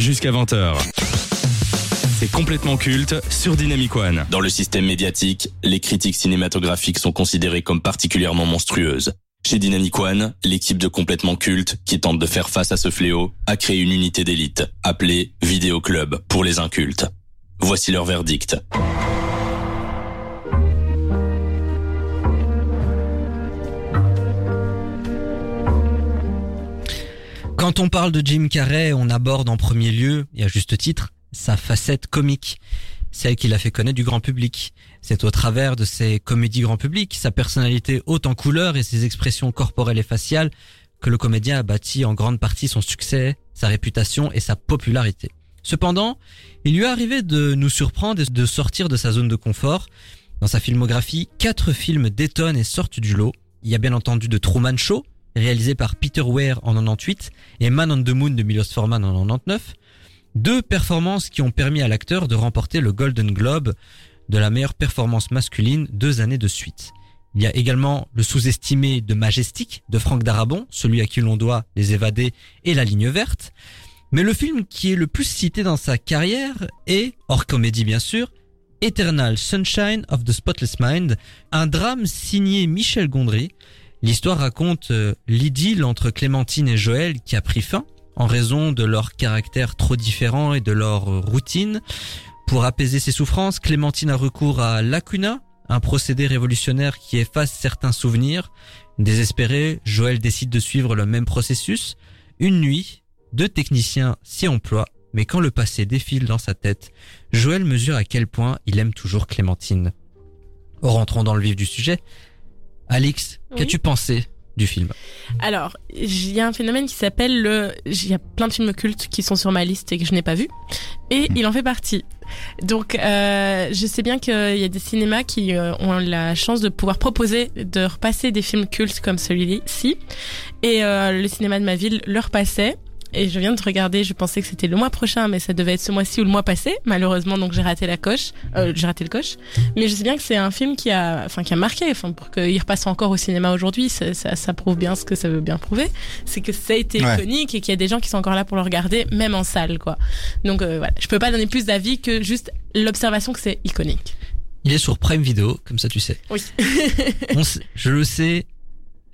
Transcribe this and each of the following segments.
jusqu'à 20h. C'est complètement culte sur Dynamic One. Dans le système médiatique, les critiques cinématographiques sont considérées comme particulièrement monstrueuses. Chez Dynamic One, l'équipe de complètement culte, qui tente de faire face à ce fléau, a créé une unité d'élite, appelée Vidéo Club pour les incultes. Voici leur verdict. Quand on parle de Jim Carrey, on aborde en premier lieu, et à juste titre, sa facette comique, celle qui l'a fait connaître du grand public. C'est au travers de ses comédies grand public, sa personnalité haute en couleur et ses expressions corporelles et faciales que le comédien a bâti en grande partie son succès, sa réputation et sa popularité. Cependant, il lui est arrivé de nous surprendre et de sortir de sa zone de confort. Dans sa filmographie, quatre films détonnent et sortent du lot. Il y a bien entendu de Truman Show, réalisé par Peter Weir en 98 et Man on the Moon de Milos Forman en 99. Deux performances qui ont permis à l'acteur de remporter le Golden Globe de la meilleure performance masculine deux années de suite. Il y a également le sous-estimé de Majestic de Franck Darabon, celui à qui l'on doit Les Évadés et La Ligne Verte. Mais le film qui est le plus cité dans sa carrière est, hors comédie bien sûr, Eternal Sunshine of the Spotless Mind, un drame signé Michel Gondry. L'histoire raconte euh, l'idylle entre Clémentine et Joël qui a pris fin en raison de leur caractère trop différent et de leur routine. Pour apaiser ses souffrances, Clémentine a recours à Lacuna, un procédé révolutionnaire qui efface certains souvenirs. Désespéré, Joël décide de suivre le même processus. Une nuit, deux techniciens s'y emploient, mais quand le passé défile dans sa tête, Joël mesure à quel point il aime toujours Clémentine. Rentrons dans le vif du sujet. Alix, Oui. qu'as-tu pensé du film? Alors, il y a un phénomène qui s'appelle le. Il y a plein de films cultes qui sont sur ma liste et que je n'ai pas vus. Et il en fait partie. Donc, euh, je sais bien qu'il y a des cinémas qui euh, ont la chance de pouvoir proposer de repasser des films cultes comme celui-ci. Et euh, le cinéma de ma ville le repassait. Et je viens de regarder, je pensais que c'était le mois prochain, mais ça devait être ce mois-ci ou le mois passé. Malheureusement, donc j'ai raté la coche. Euh, j'ai raté le coche. Mais je sais bien que c'est un film qui a, enfin, qui a marqué. Enfin, pour qu'il repasse encore au cinéma aujourd'hui, ça, ça, ça prouve bien ce que ça veut bien prouver. C'est que ça a été Ouais. iconique et qu'il y a des gens qui sont encore là pour le regarder, même en salle, quoi. Donc euh, voilà, je peux pas donner plus d'avis que juste l'observation que c'est iconique. Il est sur Prime Video, comme ça tu sais. Oui. On sait- je le sais,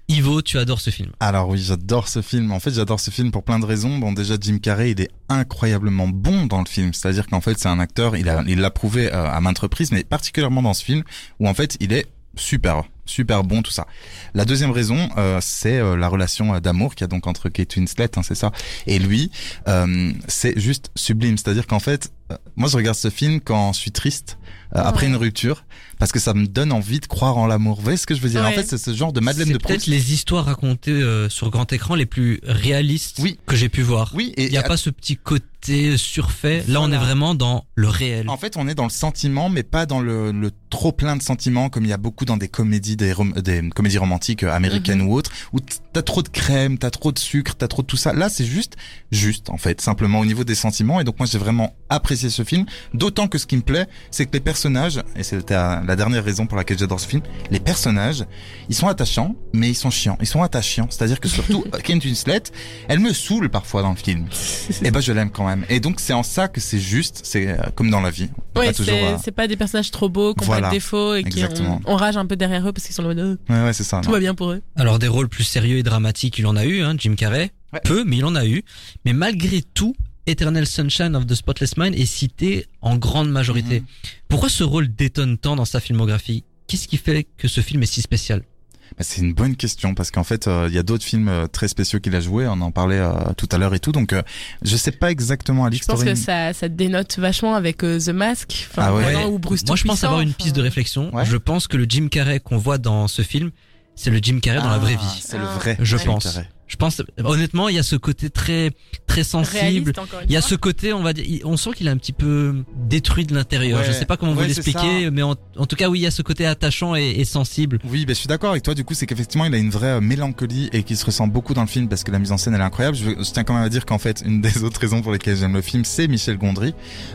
Ivo, tu adores ce film. Alors oui, j'adore ce film. En fait, j'adore ce film pour plein de raisons. Bon, déjà Jim Carrey, il est incroyablement bon dans le film. C'est-à-dire qu'en fait, c'est un acteur. Il a, il l'a prouvé euh, à maintes reprises, mais particulièrement dans ce film où en fait, il est super, super bon tout ça. La deuxième raison, euh, c'est euh, la relation euh, d'amour qu'il y a donc entre Kate Winslet, hein, c'est ça, et lui. Euh, c'est juste sublime. C'est-à-dire qu'en fait, moi, je regarde ce film quand je suis triste euh, après Ouais. une rupture parce que ça me donne envie de croire en l'amour. Vous voyez ce que je veux dire? En fait, c'est ce genre de Madeleine C'est de peut-être Proust. les histoires racontées euh, sur grand écran les plus réalistes Oui. que j'ai pu voir. Oui, et Il n'y a pas ce petit côté surfait. Là, on est vraiment dans le réel. En fait, on est dans le sentiment, mais pas dans le, le trop plein de sentiments, comme il y a beaucoup dans des comédies, des, rom- des comédies romantiques euh, américaines Mhm. ou autres, où t'as trop de crème, t'as trop de sucre, t'as trop de tout ça. Là, c'est juste, juste en fait, simplement au niveau des sentiments. Et donc moi, j'ai vraiment apprécié ce film. D'autant que ce qui me plaît, c'est que les personnages, et c'était euh, la dernière raison pour laquelle j'adore ce film, les personnages, ils sont attachants, mais ils sont chiants. Ils sont attachants. C'est-à-dire que surtout euh, Kate Winslet, elle me saoule parfois dans le film. Et ben, je l'aime quand même. Et donc c'est en ça que c'est juste. C'est euh, comme dans la vie. C'est euh, c'est pas des personnages trop beaux, qui ont Voilà. pas de défauts et qui on, on rage un peu derrière eux parce qu'ils sont en mode, Ouais, ouais, c'est ça. euh, tout non. va bien pour eux. Alors des rôles plus sérieux et dramatiques, il en a eu, hein, Jim Carrey. Ouais. Peu, mais il en a eu. Mais malgré tout, Eternal Sunshine of the Spotless Mind est cité en grande majorité. Mhm. Pourquoi ce rôle détonne tant dans sa filmographie? Qu'est-ce qui fait que ce film est si spécial? Bah, c'est une bonne question parce qu'en fait, euh, il y a d'autres films euh, très spéciaux qu'il a joué. On en parlait euh, tout à l'heure et tout. Donc, euh, je sais pas exactement à Je pense que ça, ça dénote vachement avec euh, The Mask, Ah ouais. ou Bruce Moi, je pense avoir une piste de réflexion. Ouais. Je pense que le Jim Carrey qu'on voit dans ce film, c'est le Jim Carrey dans la vraie vie. C'est le Ah, vrai. je Jim pense. Carrey. Je pense, honnêtement, il y a ce côté très, très sensible. Il y a fois. ce côté, on va dire, on sent qu'il est un petit peu détruit de l'intérieur. Ouais. Je sais pas comment vous Ouais, c'est l'expliquer, mais en, en tout cas, oui, il y a ce côté attachant et, et sensible. Oui, ben, je suis d'accord avec toi. Du coup, c'est qu'effectivement, il a une vraie euh, mélancolie et qui se ressent beaucoup dans le film parce que la mise en scène, elle est incroyable. Je, je tiens quand même à dire qu'en fait, une des autres raisons pour lesquelles j'aime le film, c'est Michel Gondry.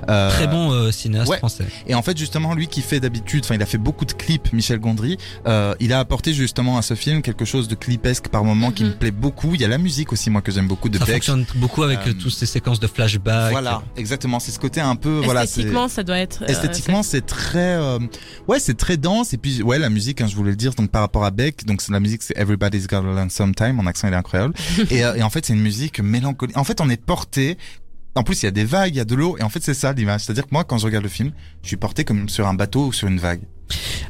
Euh, Très bon euh, cinéaste ouais. français. Et en fait, justement, lui qui fait d'habitude, enfin, il a fait beaucoup de clips, Michel Gondry, euh, il a apporté justement à ce film quelque chose de clipesque par moment qui Mhm. me plaît beaucoup. Il y a la musique aussi, moi, que j'aime beaucoup de Ça Beck. fonctionne beaucoup avec Euh, euh, toutes ces séquences de flashback. Voilà, exactement. C'est ce côté un peu, voilà, c'est Esthétiquement, ça doit être. euh, esthétiquement c'est très, euh, ouais, c'est très dense. Et puis, ouais, la musique, hein, je voulais le dire, donc par rapport à Beck, donc c'est la musique, c'est Everybody's Gotta Learn Sometime. Mon accent il est incroyable. et, euh, et en fait, c'est une musique mélancolique. En fait, on est porté. En plus, il y a des vagues, il y a de l'eau, et en fait, c'est ça l'image. C'est-à-dire que moi, quand je regarde le film, je suis porté comme sur un bateau ou sur une vague.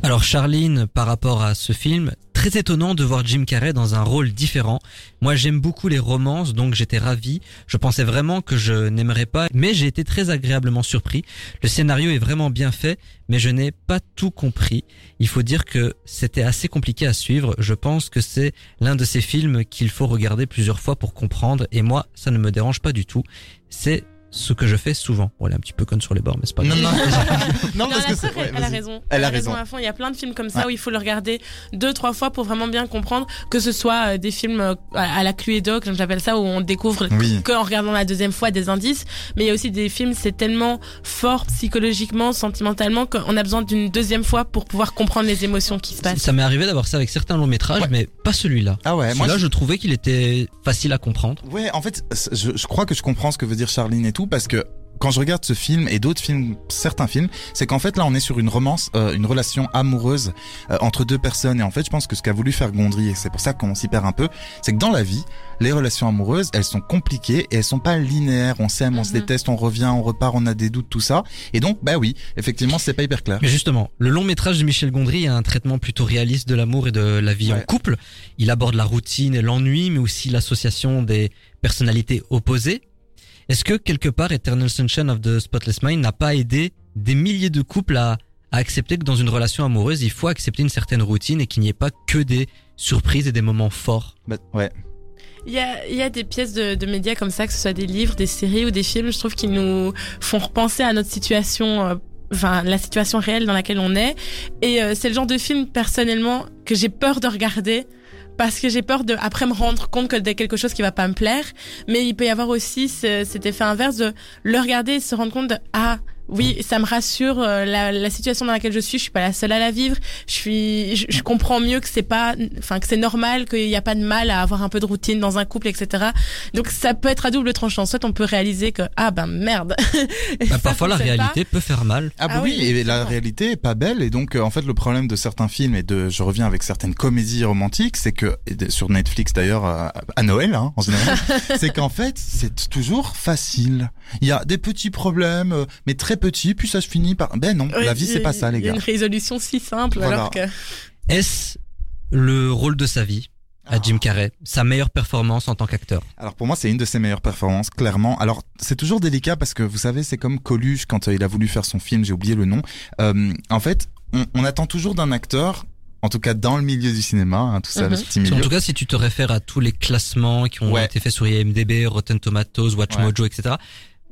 Alors Charline, par rapport à ce film, très étonnant de voir Jim Carrey dans un rôle différent. Moi j'aime beaucoup les romances, donc j'étais ravi. Je pensais vraiment que je n'aimerais pas, mais j'ai été très agréablement surpris. Le scénario est vraiment bien fait, mais je n'ai pas tout compris. Il faut dire que c'était assez compliqué à suivre. Je pense que c'est l'un de ces films qu'il faut regarder plusieurs fois pour comprendre, et moi ça ne me dérange pas du tout. C'est ce que je fais souvent. Est un petit peu conne sur les bords, mais c'est pas grave. non, non, Non, parce que sœur, ouais, elle a raison. Elle a raison raison. à fond. Il y a plein de films comme ça Ouais. où il faut le regarder deux, trois fois pour vraiment bien comprendre. Que ce soit euh, des films euh, à la Cluedo, comme j'appelle ça, où on découvre Oui. qu'en regardant la deuxième fois des indices. Mais il y a aussi des films, c'est tellement fort psychologiquement, sentimentalement, qu'on a besoin d'une deuxième fois pour pouvoir comprendre les émotions qui se passent. Ça m'est arrivé d'avoir ça avec certains longs métrages, Ouais. mais pas celui-là. Ah ouais, moi, Celui-là, je- je trouvais qu'il était facile à comprendre. Ouais, en fait, je, je crois que je comprends ce que veut dire Charline et tout, parce que quand je regarde ce film et d'autres films, certains films, c'est qu'en fait là on est sur une romance, euh, une relation amoureuse euh, entre deux personnes. Et en fait, je pense que ce qu'a voulu faire Gondry, et c'est pour ça qu'on s'y perd un peu, c'est que dans la vie, les relations amoureuses, elles sont compliquées et elles sont pas linéaires. On s'aime, on se Mhm. déteste, on revient, on repart, on a des doutes, tout ça. Et donc, bah oui, effectivement, c'est pas hyper clair. Mais justement, le long métrage de Michel Gondry a un traitement plutôt réaliste de l'amour et de la vie en couple. Il aborde la routine et l'ennui, mais aussi l'association des personnalités opposées. Est-ce que quelque part Eternal Sunshine of the Spotless Mind n'a pas aidé des milliers de couples à, à accepter que dans une relation amoureuse, il faut accepter une certaine routine et qu'il n'y ait pas que des surprises et des moments forts? Bah, ouais. Il y a, il y a des pièces de, de médias comme ça, que ce soit des livres, des séries ou des films, je trouve qu'ils nous font repenser à notre situation, euh, enfin la situation réelle dans laquelle on est. Et euh, c'est le genre de film personnellement que j'ai peur de regarder parce que j'ai peur de après me rendre compte que de quelque chose qui va pas me plaire. Mais il peut y avoir aussi ce- cet effet inverse de le regarder et se rendre compte de ah oui, ça me rassure euh, la, la situation dans laquelle je suis. Je suis pas la seule à la vivre. Je suis, je, je comprends mieux que c'est pas, enfin que c'est normal, qu'il n'y a pas de mal à avoir un peu de routine dans un couple, etc. Donc ça peut être à double tranchant. Soit on peut réaliser que ah ben merde. Bah, Ça Parfois la pas. réalité peut faire mal. Ah, bah Ah oui, oui, et la réalité est pas belle et donc euh, en fait le problème de certains films et de je reviens avec certaines comédies romantiques, c'est que sur Netflix d'ailleurs euh, à Noël hein, en général, c'est qu'en fait c'est toujours facile. Il y a des petits problèmes euh, mais très petits puis ça se finit par ben non, Oui, la vie c'est pas ça les gars. une résolution si simple Voilà. alors que. Est-ce le rôle de sa vie à Jim Carrey, sa meilleure performance en tant qu'acteur Alors pour moi, c'est une de ses meilleures performances, clairement. Alors c'est toujours délicat parce que vous savez, c'est comme Coluche quand euh, il a voulu faire son film, j'ai oublié le nom. Euh, en fait, on, on attend toujours d'un acteur, en tout cas dans le milieu du cinéma, hein, tout ça, le Mhm. petit En milieu. tout cas, si tu te réfères à tous les classements qui ont Ouais. été faits sur IMDb, Rotten Tomatoes, WatchMojo, etc.,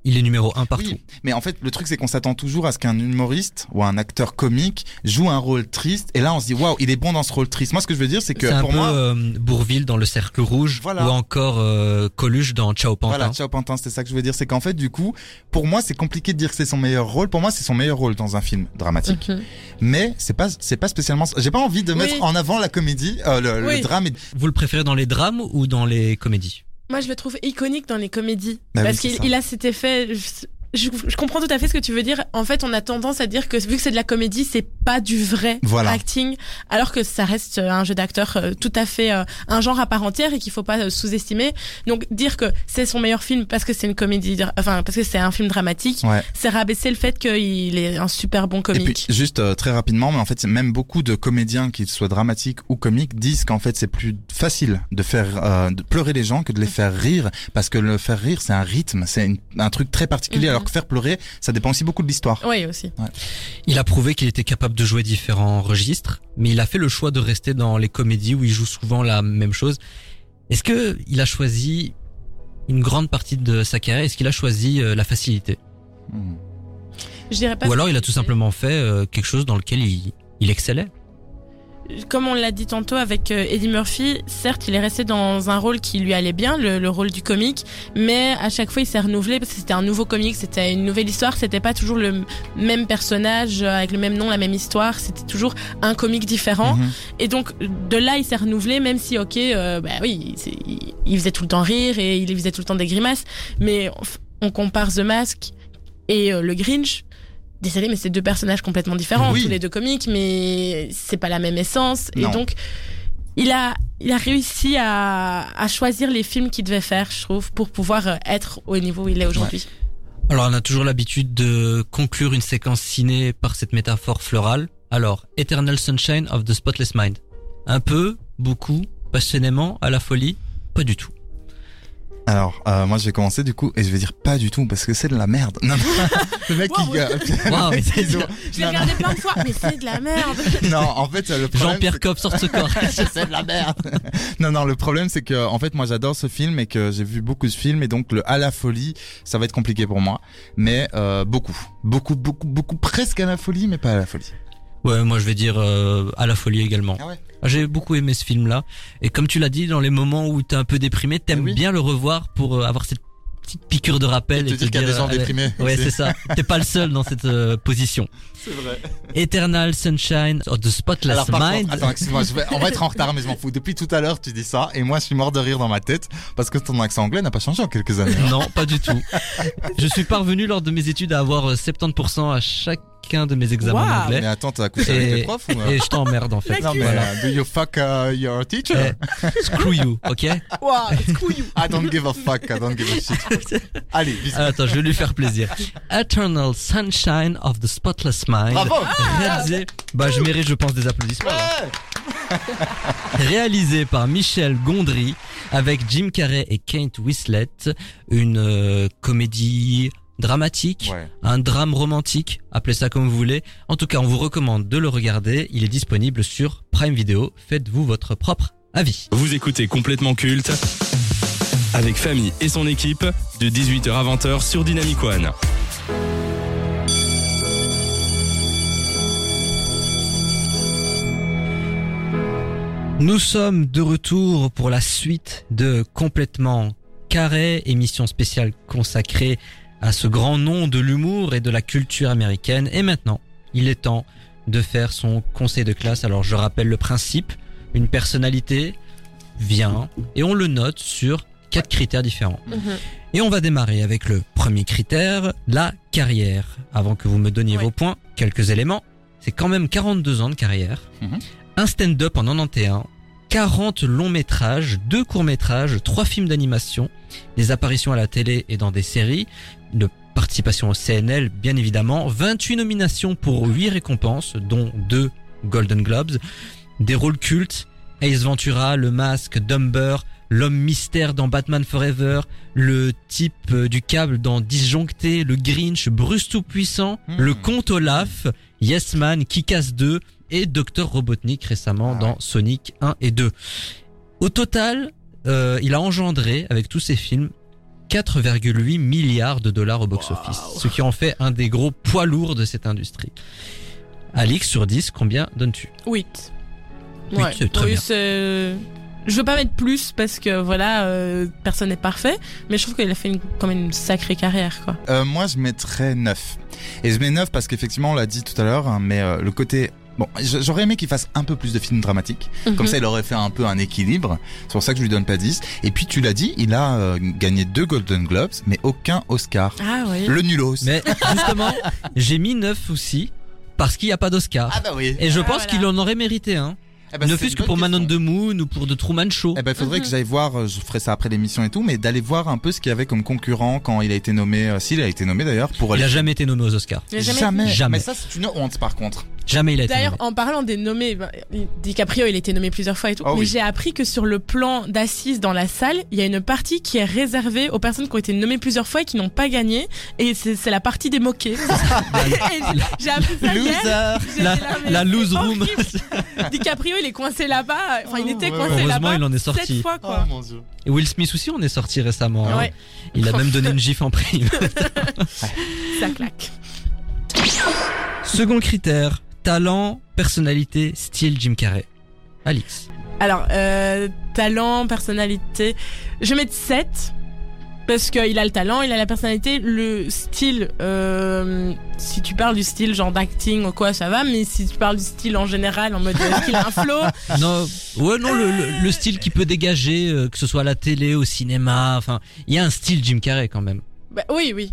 il est numéro un partout. Oui, mais en fait, le truc, c'est qu'on s'attend toujours à ce qu'un humoriste ou un acteur comique joue un rôle triste. Et là, on se dit, waouh, il est bon dans ce rôle triste. Moi, ce que je veux dire, c'est que C'est un pour peu moi, euh, Bourville dans Le Cercle Rouge Voilà. ou encore euh, Coluche dans Ciao Pantin. Voilà, ciao Pantin, c'était ça que je veux dire. C'est qu'en fait, du coup, pour moi, c'est compliqué de dire que c'est son meilleur rôle. Pour moi, c'est son meilleur rôle dans un film dramatique. Mhm. Mais c'est pas, c'est pas spécialement. J'ai pas envie de Oui. mettre en avant la comédie, euh, le, le drame. Vous le préférez dans les drames ou dans les comédies? Moi, je le trouve iconique dans les comédies. Oui, parce qu'il il a cet effet. Je, je- comprends tout à fait ce que tu veux dire. En fait, on a tendance à dire que vu que c'est de la comédie, c'est pas du vrai Voilà. acting, alors que ça reste euh, un jeu d'acteur euh, tout à fait euh, un genre à part entière et qu'il faut pas euh, sous-estimer. Donc dire que c'est son meilleur film parce que c'est une comédie, enfin parce que c'est un film dramatique, Ouais. c'est rabaisser le fait qu'il est un super bon Et comique. puis juste très rapidement, mais en fait, même beaucoup de comédiens, qu'ils soient dramatiques ou comiques, disent qu'en fait c'est plus facile de faire de pleurer les gens que de les faire rire, parce que le faire rire c'est un rythme, c'est un truc très particulier, Mhm. Alors que faire pleurer, ça dépend aussi beaucoup de l'histoire. Oui aussi. Il a prouvé qu'il était capable de jouer différents registres, mais il a fait le choix de rester dans les comédies où il joue souvent la même chose. Est-ce que il a choisi une grande partie de sa carrière? Est-ce qu'il a choisi euh, la facilité? Hmm. Je dirais pas. Ou alors il a tout simplement fait euh, quelque chose dans lequel il, il excellait? Comme on l'a dit tantôt avec euh, Eddie Murphy, certes, il est resté dans un rôle qui lui allait bien, le, le rôle du comique, mais à chaque fois, il s'est renouvelé parce que c'était un nouveau comique, c'était une nouvelle histoire, c'était pas toujours le même personnage euh, avec le même nom, la même histoire, c'était toujours un comique différent. Mhm. Et donc, de là, il s'est renouvelé, même si, ok, euh, bah oui, il, il faisait tout le temps rire et il faisait tout le temps des grimaces, mais on, on compare The Mask et euh, le Grinch. Désolé, mais c'est deux personnages complètement différents, Oui. tous les deux comiques, mais c'est pas la même essence. Non. Et donc, il a, il a réussi à, à choisir les films qu'il devait faire, je trouve, pour pouvoir euh, être au niveau où il est aujourd'hui. Alors on a toujours l'habitude de conclure une séquence ciné par cette métaphore florale. Alors, Eternal Sunshine of the Spotless Mind. Un peu, beaucoup, passionnément, à la folie, pas du tout. Alors, euh, moi, je vais commencer du coup, et je vais dire pas du tout, parce que c'est de la merde. Non, non. le mec qui... Wow. le Wow, mec qui c'est joue- bien. Je l'ai regardé plein de fois, mais c'est de la merde. Non, en fait, le problème, Jean-Pierre Coff sort ce corps. c'est de la merde. non, non, le problème, c'est que, en fait, moi, j'adore ce film et que j'ai vu beaucoup de films et donc le à la folie, ça va être compliqué pour moi. Mais, euh, beaucoup. Beaucoup, beaucoup, beaucoup, presque à la folie, mais pas à la folie. Ouais, moi je vais dire euh, à la folie également. Ah ouais? J'ai beaucoup aimé ce film-là. Et comme tu l'as dit, dans les moments où t'es un peu déprimé, t'aimes oui. bien le revoir pour euh, avoir cette petite piqûre de rappel. Et te dire qu'il y a des gens allez, déprimés. Ouais, c'est ça. T'es pas le seul dans cette euh, position. C'est vrai. Eternal Sunshine of the Spotless Alors, par Mind. contre, attends, excuse-moi, je vais, on va être en retard, mais je m'en fous. Depuis tout à l'heure, tu dis ça, et moi, je suis mort de rire dans ma tête, parce que ton accent anglais n'a pas changé en quelques années. Non, pas du tout. Je suis parvenu lors de mes études à avoir euh, 70% à chacun de mes examens Wow. Mais d'anglais. attends, t'as couché avec Et, tes profs ou et je t'emmerde en fait. Non, mais Voilà. euh, do you fuck uh, your teacher? Eh, screw you, ok? Wow, couillou. I don't give a fuck, I don't give a shit. Allez, bisous. Ah, Attends, je vais lui faire plaisir. Eternal Sunshine of the Spotless Mind. Bravo! Réalisé, bah je mérite je pense des applaudissements. là. Réalisé par Michel Gondry avec Jim Carrey et Kate Winslet, une euh, comédie dramatique, Ouais. un drame romantique, appelez ça comme vous voulez. En tout cas, on vous recommande de le regarder. Il est disponible sur Prime Video. Faites-vous votre propre avis. Vous écoutez complètement culte avec Famille et son équipe de 18h à 20h sur Dynamic One. Nous sommes de retour pour la suite de Complètement Carré, émission spéciale consacrée à ce grand nom de l'humour et de la culture américaine. Et maintenant, il est temps de faire son conseil de classe. Alors je rappelle le principe, une personnalité vient et on le note sur quatre critères différents. Mhm. Et on va démarrer avec le premier critère, la carrière. Avant que vous me donniez Ouais. vos points, quelques éléments. C'est quand même 42 ans de carrière, Mhm. un stand-up en 91, 40 longs métrages, deux courts métrages, trois films d'animation, des apparitions à la télé et dans des séries, une participation au CNL bien évidemment, 28 nominations pour 8 récompenses, dont deux Golden Globes, des rôles cultes, Ace Ventura, Le Masque, Dumber, l'homme mystère dans Batman Forever, le type euh, du câble dans Disjoncté, le Grinch, Bruce Tout-Puissant, Hmm. le comte Olaf, Yes Man, Kick-Ass 2 et Dr Robotnik récemment Ah dans ouais. Sonic 1 et 2. Au total, euh, il a engendré avec tous ces films 4,8 milliards de dollars au box-office, ce qui en fait un des gros poids lourds de cette industrie. Alix sur 10, combien donnes-tu? 8. Huit, c'est très bien. c'est- Je veux pas mettre plus parce que voilà, euh, personne n'est parfait, mais je trouve qu'il a fait une, quand même une sacrée carrière, quoi. Euh, moi, je mettrais 9. Et je mets 9 parce qu'effectivement, on l'a dit tout à l'heure, hein, mais euh, le côté... Bon, j'aurais aimé qu'il fasse un peu plus de films dramatiques. Comme Mhm. ça, il aurait fait un peu un équilibre. C'est pour ça que je lui donne pas 10. Et puis, tu l'as dit, il a euh, gagné deux Golden Globes, mais aucun Oscar. Ah oui. Le nulos. Mais justement, j'ai mis 9 aussi parce qu'il n'y a pas d'Oscar. Ah bah oui. Et je Ah, pense voilà. qu'il en aurait mérité un. Eh ben, ne fût-ce que pour bonne Manon question. de Moon ou pour The Truman Show. Eh ben, faudrait Mhm. que j'aille voir, euh, je ferai ça après l'émission et tout, mais d'aller voir un peu ce qu'il y avait comme concurrent quand il a été nommé, euh, s'il a été nommé d'ailleurs, pour Il a jamais été nommé aux Oscars. Il jamais- jamais. Jamais. Mais ça, c'est une honte, par contre. Jamais il a été D'ailleurs, nommé. en parlant des nommés, ben, DiCaprio, il a été nommé plusieurs fois et tout, Oh mais oui. j'ai appris que sur le plan d'assises dans la salle, il y a une partie qui est réservée aux personnes qui ont été nommées plusieurs fois et qui n'ont pas gagné, et c'est c'est la partie des moqués. J'ai appris ça hier. La, la c'est lose room. DiCaprio, il est coincé là-bas. Enfin, il était Oh, coincé Heureusement, là-bas. il en est sorti. fois, quoi. mon dieu. Et Will Smith aussi, on est sorti récemment. hein. Ouais, Il a même donné une gifle en prime. ça claque. Second critère, talent, personnalité, style Jim Carrey. Alix. Alors, euh, talent, personnalité, je vais mettre 7. Parce qu'il a le talent, il a la personnalité, le style, euh, si tu parles du style genre d'acting ou quoi, ça va, mais si tu parles du style en général, en mode est-ce qu'il a un flow, Non, ouais, non, le, le- le style qui peut dégager, euh, que ce soit à la télé, au cinéma, enfin, il y a un style Jim Carrey quand même. bah, oui, oui.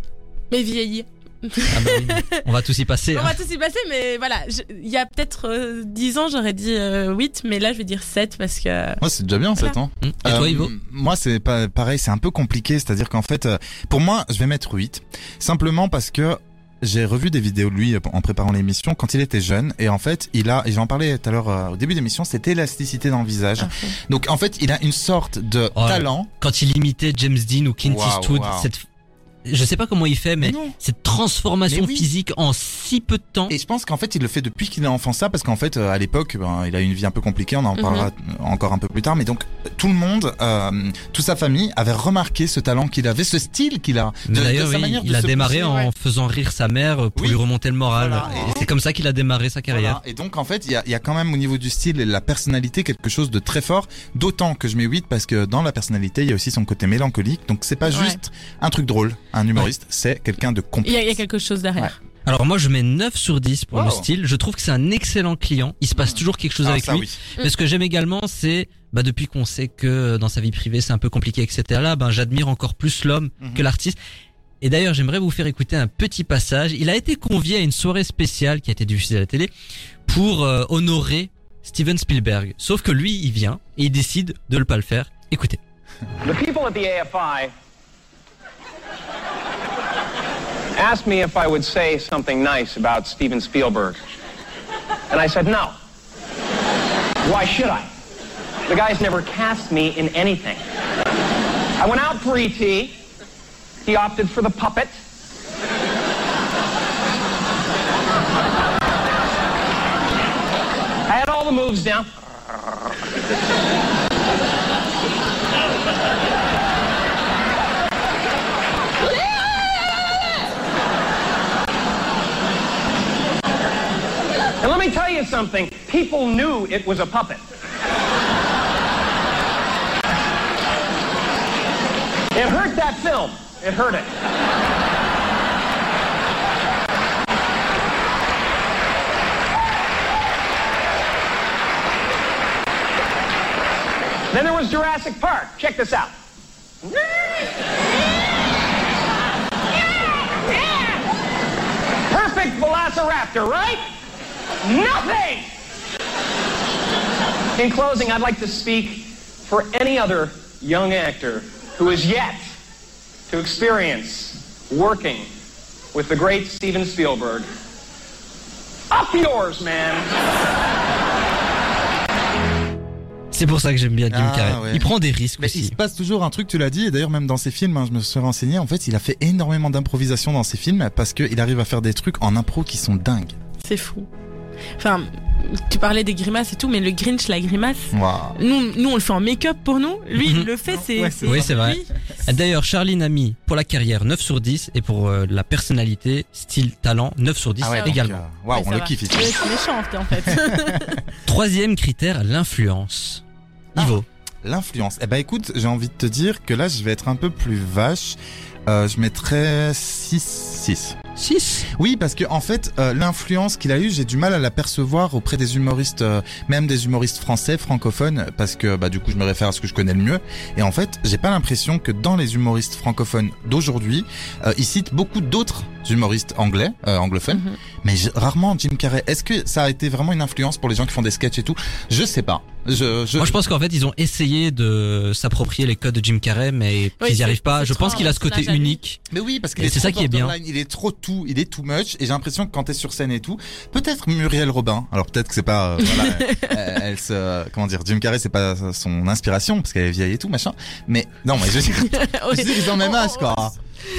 Mais vieilli. Ah bah oui, on va tous y passer. On hein. va tous y passer, mais voilà, je- il y a peut-être euh, 10 ans, j'aurais dit euh, 8, mais là, je vais dire 7 parce que... Moi, c'est déjà bien, Voilà. 7 ans. Hum. Et toi, Euh, Ivo Moi, c'est pas pareil, c'est un peu compliqué. C'est-à-dire qu'en fait, euh, pour moi, je vais mettre 8. Simplement parce que j'ai revu des vidéos de lui euh, en préparant l'émission quand il était jeune. Et en fait, il a, et j'en parlais tout à l'heure euh, au début de l'émission, cette élasticité dans le visage. Donc, en fait, il a une sorte de Oh, talent. Quand il imitait James Dean ou Clint Waouh, Eastwood, waouh. cette, je sais pas comment il fait, mais non. cette transformation Mais oui. physique en si peu de temps. Et je pense qu'en fait, il le fait depuis qu'il est enfant ça, parce qu'en fait, euh, à l'époque, ben, il a eu une vie un peu compliquée, on en Mhm. parlera encore un peu plus tard, mais donc, tout le monde, euh, toute sa famille avait remarqué ce talent qu'il avait, ce style qu'il a. De- de D'ailleurs, sa oui, manière de il a démarré en ouais. faisant rire sa mère pour Oui. lui remonter le moral. Voilà. Et c'est comme ça qu'il a démarré sa carrière. Voilà. Et donc, en fait, il y a, il y a quand même au niveau du style et de la personnalité quelque chose de très fort, d'autant que je mets 8 parce que dans la personnalité, il y a aussi son côté mélancolique, donc c'est pas Ouais. juste un truc drôle, un humoriste, c'est quelqu'un de complexe. il y a quelque chose derrière. Alors moi, je mets 9 sur 10 pour le style. Je trouve que c'est un excellent client. Il se passe toujours quelque chose Ah, avec ça, lui. oui. Mais ce que j'aime également, c'est bah depuis qu'on sait que dans sa vie privée c'est un peu compliqué, etc. Là, ben j'admire encore plus l'homme Mhm. que l'artiste. Et d'ailleurs, j'aimerais vous faire écouter un petit passage. Il a été convié à une soirée spéciale qui a été diffusée à la télé pour euh, honorer Steven Spielberg. Sauf que lui, il vient et il décide de ne pas le faire. Écoutez. The people at the AFI asked me if I would say something nice about Steven Spielberg. And I said no. Why should I? The guy's never cast me in anything. I went out for E.T. He opted for the puppet. I had all the moves down. Me tell you something. People knew it was a puppet. It hurt that film. It hurt it. Then there was Jurassic Park. Check this out. Perfect velociraptor, right? Nothing! In closing, I'd like to speak for any other young actor who is yet to experience working with the great Steven Spielberg. Up yours, man! C'est pour ça que j'aime bien Jim Ah, Carrey. ouais. Il prend des risques Mais il aussi. se passe toujours un truc, tu l'as dit, et d'ailleurs même dans ses films, hein, je me suis renseigné, en fait, il a fait énormément d'improvisation dans ses films parce qu'il arrive à faire des trucs en impro qui sont dingues. C'est fou. Enfin, tu parlais des grimaces et tout, mais le Grinch, la grimace, nous, nous on le fait en make-up pour nous. Lui, Mhm. il le fait, c'est. Ouais, Oui, c'est vrai. D'ailleurs, Charline a mis pour la carrière 9 sur 10 et pour euh, la personnalité, style, talent 9 sur 10 Ah ouais, donc, également. euh, Ouais, on le va. kiffe ici. C'est méchant, en fait. Troisième critère, l'influence. Ivo. L'influence. Eh ben écoute, j'ai envie de te dire que là, je vais être un peu plus vache. Euh, je mettrais 6, 6. 6. Oui, parce que en fait, euh, l'influence qu'il a eue, j'ai du mal à la percevoir auprès des humoristes, euh, même des humoristes français, francophones, parce que bah du coup, je me réfère à ce que je connais le mieux. Et en fait, j'ai pas l'impression que dans les humoristes francophones d'aujourd'hui, euh, ils citent beaucoup d'autres humoristes anglais, euh, anglophones, Mhm. mais rarement Jim Carrey. Est-ce que ça a été vraiment une influence pour les gens qui font des sketchs et tout? Je sais pas. Je, je... Moi, je pense qu'en fait, ils ont essayé de s'approprier les codes de Jim Carrey, mais Oui, qu'ils y c'est- arrivent pas. Je pense qu'il a ce côté unique. Mais oui, parce est c'est ça qui est bien. Il est trop tout, il est too much. Et j'ai l'impression que quand t'es sur scène et tout, peut-être Muriel Robin. Alors peut-être que c'est pas, euh, voilà, elle, elle se, comment dire, Jim Carrey c'est pas son inspiration parce qu'elle est vieille et tout machin. Mais non, mais je dire, je dire, ils ont même âge quoi.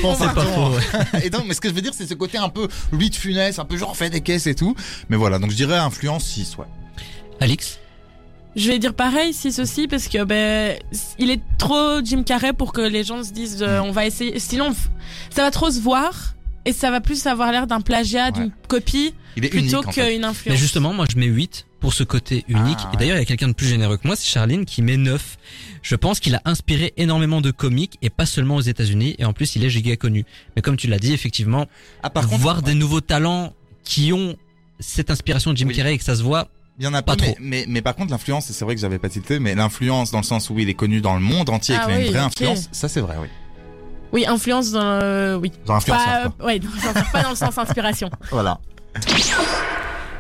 Bon, C'est pas pardon. faux. et donc, mais ce que je veux dire, c'est ce côté un peu lui de funès, un peu genre fait des caisses et tout. Mais voilà, donc je dirais influence 6, ouais. Alix? Je vais dire pareil, 6 aussi, parce que ben, il est trop Jim Carrey pour que les gens se disent, euh, on va essayer. Sinon, ça va trop se voir. Et ça va plus avoir l'air d'un plagiat, d'une copie, Il est unique, plutôt en fait. qu'une influence. Mais justement, moi je mets 8 pour ce côté unique. Ah, Et d'ailleurs, il y a quelqu'un de plus généreux que moi, c'est Charline qui met 9. Je pense qu'il a inspiré énormément de comiques et pas seulement aux États-Unis. Et en plus, il est giga connu. Mais comme tu l'as dit, effectivement, Ah, par contre, voir ouais, des nouveaux talents qui ont cette inspiration de Jim Oui. Carrey et que ça se voit, il y en a pas trop. mais, mais par contre, l'influence, c'est vrai que j'avais pas tilté, mais l'influence dans le sens où il est connu dans le monde entier et Ah qu'il a une vraie influence, ça c'est vrai, oui. Oui, influence dans le... Oui. Dans Pas, quoi. ouais, dans le sens- pas dans le sens inspiration. Voilà.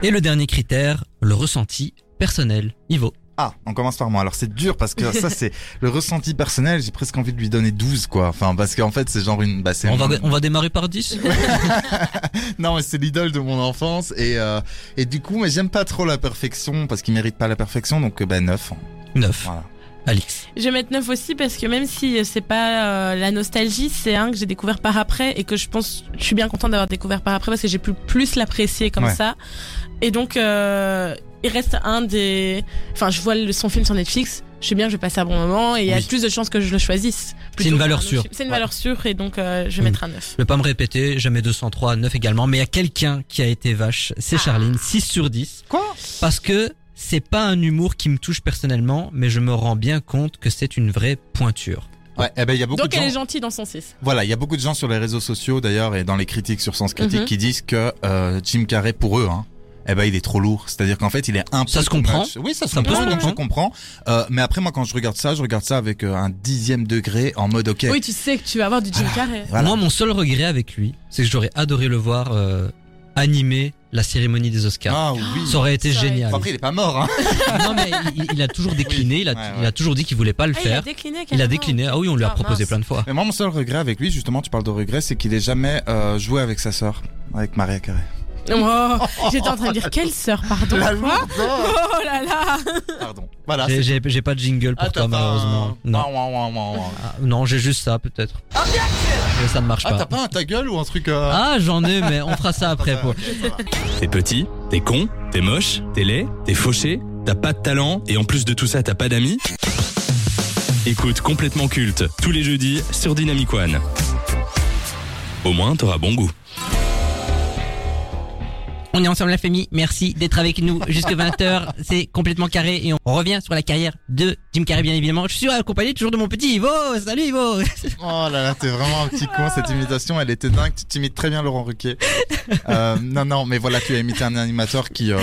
Et le dernier critère, le ressenti personnel. Ivo. Ah, on commence par moi. Alors c'est dur parce que ça c'est le ressenti personnel, j'ai presque envie de lui donner 12 quoi. Enfin parce qu'en fait c'est genre une bah c'est On va, on va démarrer par 10 Non, mais c'est l'idole de mon enfance et euh, et du coup, mais j'aime pas trop la perfection parce qu'il mérite pas la perfection donc euh, bah 9. 9. Voilà. Alix. Je vais mettre 9 aussi parce que même si c'est pas euh, la nostalgie, c'est un que j'ai découvert par après et que je pense, je suis bien contente d'avoir découvert par après parce que j'ai pu plus l'apprécier comme Ouais. ça. Et donc, euh, il reste un des, enfin, je vois le, son film sur Netflix. Je sais bien que je vais passer un bon moment et il y a plus de chances que je le choisisse. C'est une valeur sûre. C'est une Ouais. valeur sûre et donc euh, je vais Mm. mettre un 9. Je vais pas me répéter, jamais 203, 9 également, mais il y a quelqu'un qui a été vache, c'est Ah. Charline, 6 sur 10. Quoi? Parce que c'est pas un humour qui me touche personnellement, mais je me rends bien compte que c'est une vraie pointure. Ouais, eh ben il y a beaucoup Donc de elle gens est gentille dans son 6. Voilà, il y a beaucoup de gens sur les réseaux sociaux d'ailleurs et dans les critiques sur Sens Critique Mhm. qui disent que euh, Jim Carrey pour eux hein, eh ben il est trop lourd, c'est-à-dire qu'en fait il est un peu Ça se comprend. Oui, ça se comprend, donc je comprends. Euh, mais après moi quand je regarde ça, je regarde ça avec euh, un dixième degré en mode OK. Oui, tu sais que tu vas avoir du Jim Carrey. Voilà. Moi, mon seul regret avec lui, c'est que j'aurais adoré le voir euh, animer la cérémonie des Oscars. Ah oui. Ça aurait été Ça aurait génial. Après il est pas mort hein. non mais il, il a toujours décliné, il a, Ouais, ouais. il a toujours dit qu'il voulait pas le Ah, il a faire. décliné. Il a décliné. Ah oui, on lui a Ah, proposé mince. plein de fois. Mais moi mon seul regret avec lui, justement tu parles de regret, c'est qu'il ait jamais euh, joué avec sa sœur, avec Maria Carey. Oh, j'étais en train de dire quelle sœur, pardon. La quoi lourde. Oh là là. Pardon. Voilà. J'ai- c'est- J'ai j'ai pas de jingle pour Ah, toi malheureusement. Non, Ouah, ouah, ouah, ouah. Ah, non, j'ai juste ça peut-être. Mais ça ne marche Ah pas. t'as pas un ta gueule ou un truc euh... Ah, j'en ai, mais on fera ça après. Pour... T'es petit, t'es con, t'es moche, t'es laid, t'es fauché, t'as pas de talent et en plus de tout ça t'as pas d'amis Écoute complètement culte tous les jeudis sur Dynamic One. Au moins t'auras bon goût. On est ensemble la famille, merci d'être avec nous jusque 20h, c'est complètement carré et on revient sur la carrière de Jim Carrey bien évidemment. Je suis accompagné toujours de mon petit Ivo, salut Ivo Oh là là, t'es vraiment un petit con, cette imitation, elle était dingue, tu t'imites très bien Laurent Ruquier. Euh, non, non, mais voilà, tu as imité un animateur qui... Euh,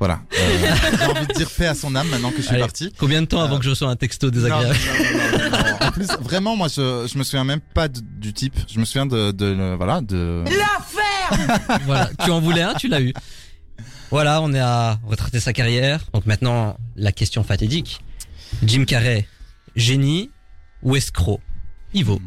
voilà, euh, j'ai envie de dire paix à son âme maintenant que je suis Allez, parti. Combien de temps avant que je reçois un texto désagréable Non, non, non, non, non. En plus, vraiment, moi, je, je me souviens même pas de- du type. Je me souviens de, de, le- voilà, de. Voilà, tu en voulais un, tu l'as eu. Voilà, on est à retraiter sa carrière. Donc maintenant, la question fatidique. Jim Carrey, génie ou escroc? Ivo.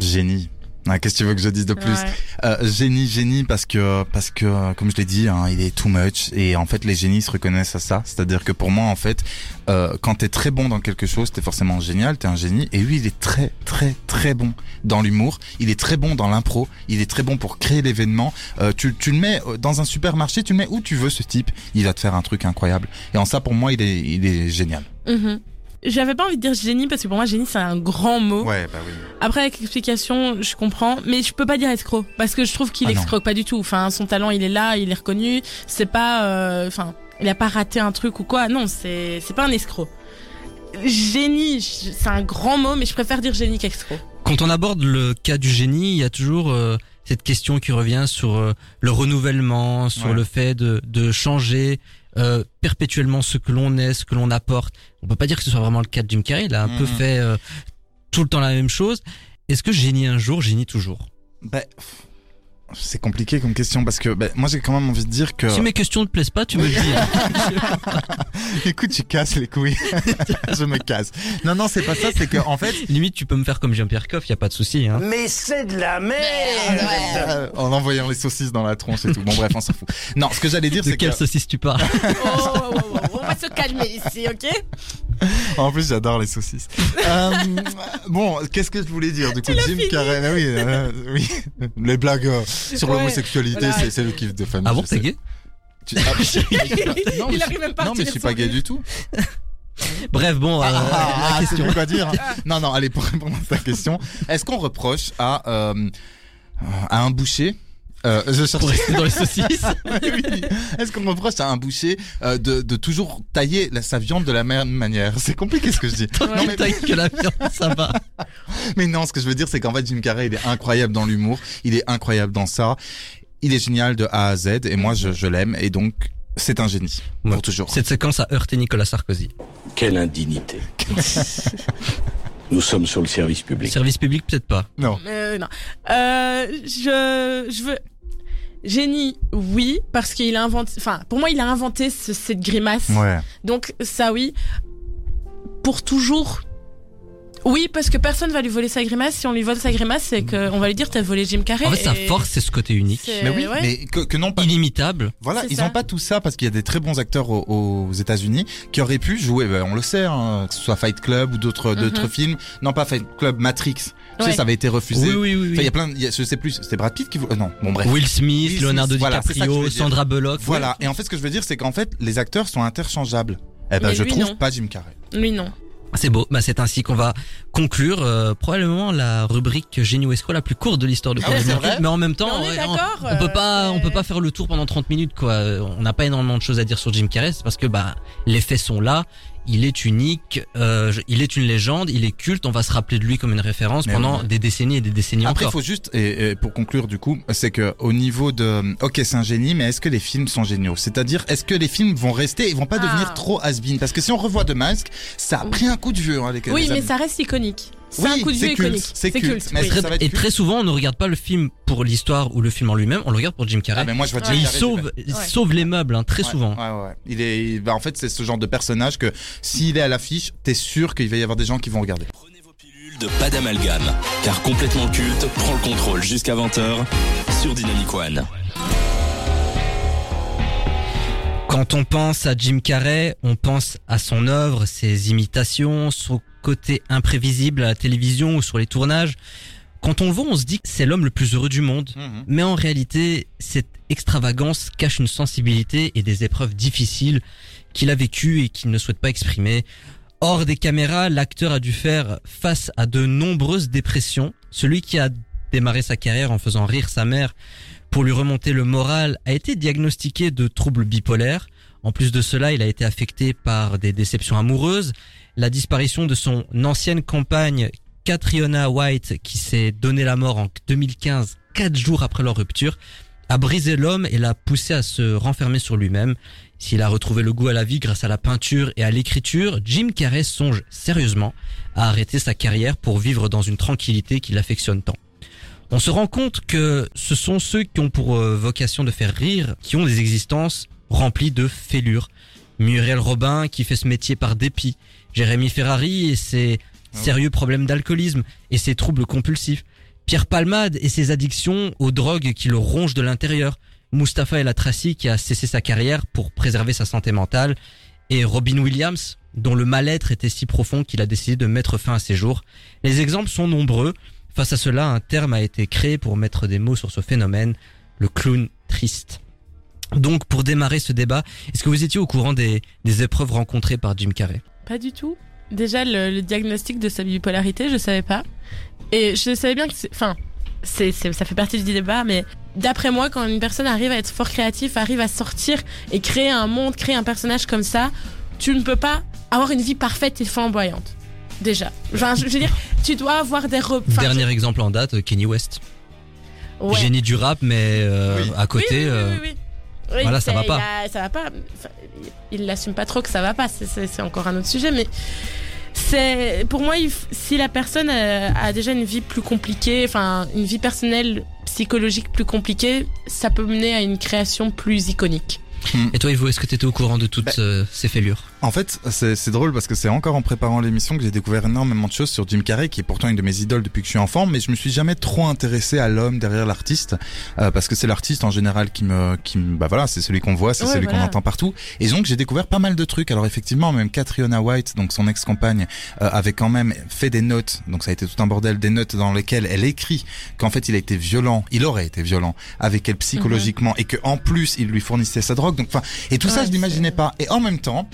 Génie. Ah, Qu'est-ce que tu veux que je dise de plus Ouais. Euh, Génie, génie, parce que, parce que, comme je l'ai dit, hein, il est too much. Et en fait, les génies se reconnaissent à ça. C'est-à-dire que pour moi, en fait, euh, quand t'es très bon dans quelque chose, t'es forcément génial, t'es un génie. Et lui, il est très, très, très bon dans l'humour. Il est très bon dans l'impro. Il est très bon pour créer l'événement. Euh, tu, tu le mets euh, dans un supermarché, tu le mets où tu veux, ce type. Il va te faire un truc incroyable. Et en ça, pour moi, il est, il est génial. Mhm. J'avais pas envie de dire génie parce que pour moi génie c'est un grand mot. Ouais, bah oui. Après avec l'explication je comprends, mais je peux pas dire escroc parce que je trouve qu'il Ah non. escroque pas du tout. Enfin son talent il est là, il est reconnu. C'est pas, euh, enfin il a pas raté un truc ou quoi. Non c'est c'est pas un escroc. Génie c'est un grand mot, mais je préfère dire génie qu'escroc. Quand on aborde le cas du génie, il y a toujours euh, cette question qui revient sur euh, le renouvellement, sur Ouais. le fait de, de changer euh, perpétuellement ce que l'on est, ce que l'on apporte. On peut pas dire que ce soit vraiment le cas de Jim Carrey. Il a un peu Mhm. fait euh, tout le temps la même chose. Est-ce que génie un jour, génie toujours? Bah, c'est compliqué comme question parce que bah, moi j'ai quand même envie de dire que Si mes questions ne te plaisent pas, tu me le dis. hein. écoute tu casses les couilles je me casse non non c'est pas ça c'est que en fait Limite, tu peux me faire comme Jean-Pierre Coff, y a pas de souci. Hein. Mais c'est de la merde euh, en envoyant les saucisses dans la tronche et tout bon bref on s'en fout non ce que j'allais dire De c'est quelle que saucisse tu parles? Oh, oh, oh, oh, oh, va se calmer ici, ok en plus j'adore les saucisses euh, bon qu'est-ce que je voulais dire du coup Jim Carrey bah oui euh, oui les blagues euh, sur Ouais, l'homosexualité voilà. c'est le kiff de famille Ah bon, t'es gay Tu- ah, non, mais Il je- arrive même pas à non mais je suis pas gay du tout Bref, bon, euh, Ah, ah, la ah, question. quoi dire. Non, non, allez, pour répondre à ta question, est-ce qu'on reproche à, euh, À un boucher. Euh, je cherche Pour rester dans les saucisses. oui. Est-ce qu'on reproche à un boucher euh, de, de toujours tailler la- sa viande de la même manière? C'est compliqué ce que je dis. non, mais que la viande, ça va. Mais non, ce que je veux dire, c'est qu'en fait, Jim Carrey, il est incroyable dans l'humour, il est incroyable dans ça, il est génial de A à Z, et moi, je, je l'aime, et donc, c'est un génie, Ouais. pour toujours. Cette séquence a heurté Nicolas Sarkozy. Quelle indignité. Nous sommes sur le service public. Service public, peut-être pas. Non. Euh, non. Euh, je, je veux. Génie, oui, parce qu'il a inventé. Enfin, pour moi, il a inventé ce- cette grimace. Ouais. Donc, ça, oui. Pour toujours. Oui, parce que personne va lui voler sa grimace. Si on lui vole sa grimace, c'est qu'on va lui dire t'as volé Jim Carrey. En fait, sa force, c'est ce côté unique. Mais oui, ouais. mais que, que non pas. Inimitable. Voilà, ils ça. ont pas tout ça parce qu'il y a des très bons acteurs aux, aux États-Unis qui auraient pu jouer. ben, on le sait, hein, que ce soit Fight Club ou d'autres d'autres films. Non, pas Fight Club, Matrix. Tu Ouais. sais, ça avait été refusé. Oui, oui, oui. Enfin, il y a plein. de- il y a- je sais plus. C'était Brad Pitt qui. euh, non, bon bref. Will Smith, Will Leonardo Smith, DiCaprio. Sandra Bullock. Voilà. Et en fait, ce que je veux dire, c'est qu'en fait, les acteurs sont interchangeables. Eh ben, Mais je lui, trouve non. pas Jim Carrey. Lui, non. C'est beau. Bah, c'est ainsi qu'on va conclure euh, probablement la rubrique Génie ou Escroc la plus courte de l'histoire de Ah Culte. vrai Mais en même temps, on on, peut euh, pas, on c'est- peut pas faire le tour pendant 30 minutes, quoi. On n'a pas énormément de choses à dire sur Jim Carrey, c'est parce que bah les faits sont là. Il est unique, euh, je- il est une légende, il est culte. On va se rappeler de lui comme une référence Mais pendant oui. des décennies et des décennies Après, il encore. faut juste, et, et pour conclure du coup, c'est que au niveau de, ok, c'est un génie, mais est-ce que les films sont géniaux? C'est-à-dire, est-ce que les films vont rester et vont pas Ah. devenir trop has-been? Parce que si on revoit The Mask, ça a pris un coup de vieux. Hein, les, Oui, les mais amis. ça reste iconique. C'est Oui, un coup de vieux iconique. c'est culte, mais oui. ça Très- va être et culte. très souvent, on ne regarde pas le film pour l'histoire ou le film en lui-même, on le regarde pour Jim Carrey. Ah, mais moi, je vois Jim Et il Carrey, sauve, je il Ouais. sauve les meubles hein, très Ouais, souvent. Ouais, ouais. Il est, il- bah, en fait, c'est ce genre de personnage que s'il est à l'affiche, t'es sûr qu'il va y avoir des gens qui vont regarder. Prenez vos pilules de pas d'amalgame, car complètement culte prend le contrôle jusqu'à 20h sur Dynamic One. Quand on pense à Jim Carrey, on pense à son œuvre, ses imitations, son côté imprévisible à la télévision ou sur les tournages. Quand on le voit, on se dit que c'est l'homme le plus heureux du monde. Mais en réalité, cette extravagance cache une sensibilité et des épreuves difficiles qu'il a vécues et qu'il ne souhaite pas exprimer. Hors des caméras, l'acteur a dû faire face à de nombreuses dépressions. Celui qui a démarré sa carrière en faisant rire sa mère pour lui remonter le moral a été diagnostiqué de troubles bipolaires. En plus de cela, il a été affecté par des déceptions amoureuses. La disparition de son ancienne compagne Catriona White, qui s'est donné la mort en 2015, quatre jours après leur rupture, a brisé l'homme et l'a poussé à se renfermer sur lui-même. S'il a retrouvé le goût à la vie grâce à la peinture et à l'écriture, Jim Carrey songe sérieusement à arrêter sa carrière pour vivre dans une tranquillité qu'il affectionne tant. On se rend compte que ce sont ceux qui ont pour euh, vocation de faire rire, qui ont des existences remplies de fêlures. Muriel Robin qui fait ce métier par dépit, Jérémy Ferrari et ses sérieux problèmes d'alcoolisme et ses troubles compulsifs, Pierre Palmade et ses addictions aux drogues qui le rongent de l'intérieur, Mustapha El Atrassi qui a cessé sa carrière pour préserver sa santé mentale, et Robin Williams dont le mal-être était si profond qu'il a décidé de mettre fin à ses jours. Les exemples sont nombreux. Face à cela, un terme a été créé pour mettre des mots sur ce phénomène, le clown triste. Donc, pour démarrer ce débat, est-ce que vous étiez au courant des, des épreuves rencontrées par Jim Carrey? Pas du tout. Déjà, le, le diagnostic de sa bipolarité, je savais pas. Et je savais bien que c'est. Enfin, c'est, c'est- ça fait partie du débat, mais d'après moi, quand une personne arrive à être fort créatif, arrive à sortir et créer un monde, créer un personnage comme ça, tu ne peux pas avoir une vie parfaite et flamboyante. Déjà. Enfin, je je veux dire, tu dois avoir des. re- enfin, Dernier exemple en date, Kenny West. ouais. Génie du rap, mais euh, Oui. à côté... Oui, oui, oui, voilà, ça va pas. a- ça va pas. Enfin, il l'assume pas trop que ça va pas. C'est- encore un autre sujet, mais c'est pour moi, il si la personne euh, a déjà une vie plus compliquée, enfin une vie personnelle, psychologique plus compliquée, ça peut mener à une création plus iconique. Et toi, Ivo, est-ce que tu étais au courant de toutes Bah, euh, ces fêlures? En fait, c'est drôle parce que c'est encore en préparant l'émission que j'ai découvert énormément de choses sur Jim Carrey, qui est pourtant une de mes idoles depuis que je suis enfant, mais je me suis jamais trop intéressé à l'homme derrière l'artiste, euh, parce que c'est l'artiste en général qui me, qui me, bah voilà, c'est celui qu'on voit, c'est Ouais, celui qu'on entend partout. Et donc j'ai découvert pas mal de trucs. Alors effectivement, même Catriona White, donc son ex-compagne, euh, avait quand même fait des notes, donc ça a été tout un bordel, des notes dans lesquelles elle écrit qu'en fait il a été violent, il aurait été violent avec elle psychologiquement, et que en plus il lui fournissait sa drogue. Donc enfin, et tout ça je l'imaginais c'est- pas. Et en même temps,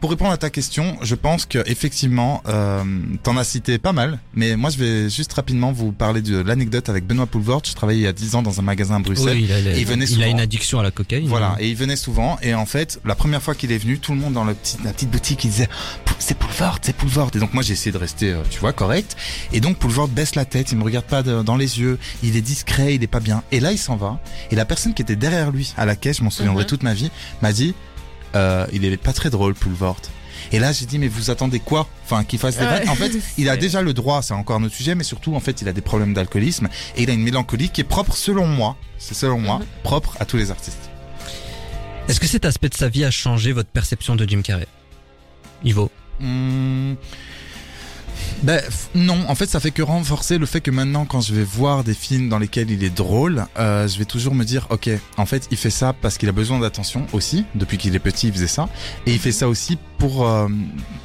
pour répondre à ta question, je pense que effectivement, euh, t'en as cité pas mal, mais moi je vais juste rapidement vous parler de l'anecdote avec Benoît Poulvord. Je travaillais il y a 10 ans dans un magasin à Bruxelles. Oui, il a, Et il venait il souvent. a une addiction à la cocaïne. Voilà, et il venait souvent, et en fait, la première fois qu'il est venu, tout le monde dans le petit, la petite boutique, il disait, c'est Poulvord, c'est Poulvord. Et donc moi, j'ai essayé de rester, euh, tu vois, correct. Et donc Poulvord baisse la tête, il me regarde pas de- dans les yeux, il est discret, il est pas bien. Et là, il s'en va. Et la personne qui était derrière lui, à la caisse, je m'en souviendrai Mhm. toute ma vie, m'a dit, euh, il est pas très drôle, Poulvord. Et là, j'ai dit, mais vous attendez quoi? Enfin, qu'il fasse des vannes En fait, il a déjà le droit, c'est encore un autre sujet, mais surtout, en fait, il a des problèmes d'alcoolisme et il a une mélancolie qui est propre, selon moi, c'est selon moi, Mhm. propre à tous les artistes. Est-ce que cet aspect de sa vie a changé votre perception de Jim Carrey? Ivo? Hmm. Ben non, en fait ça fait que renforcer le fait que maintenant quand je vais voir des films dans lesquels il est drôle, euh, je vais toujours me dire ok, en fait il fait ça parce qu'il a besoin d'attention aussi, depuis qu'il est petit il faisait ça, et il fait ça aussi pour euh,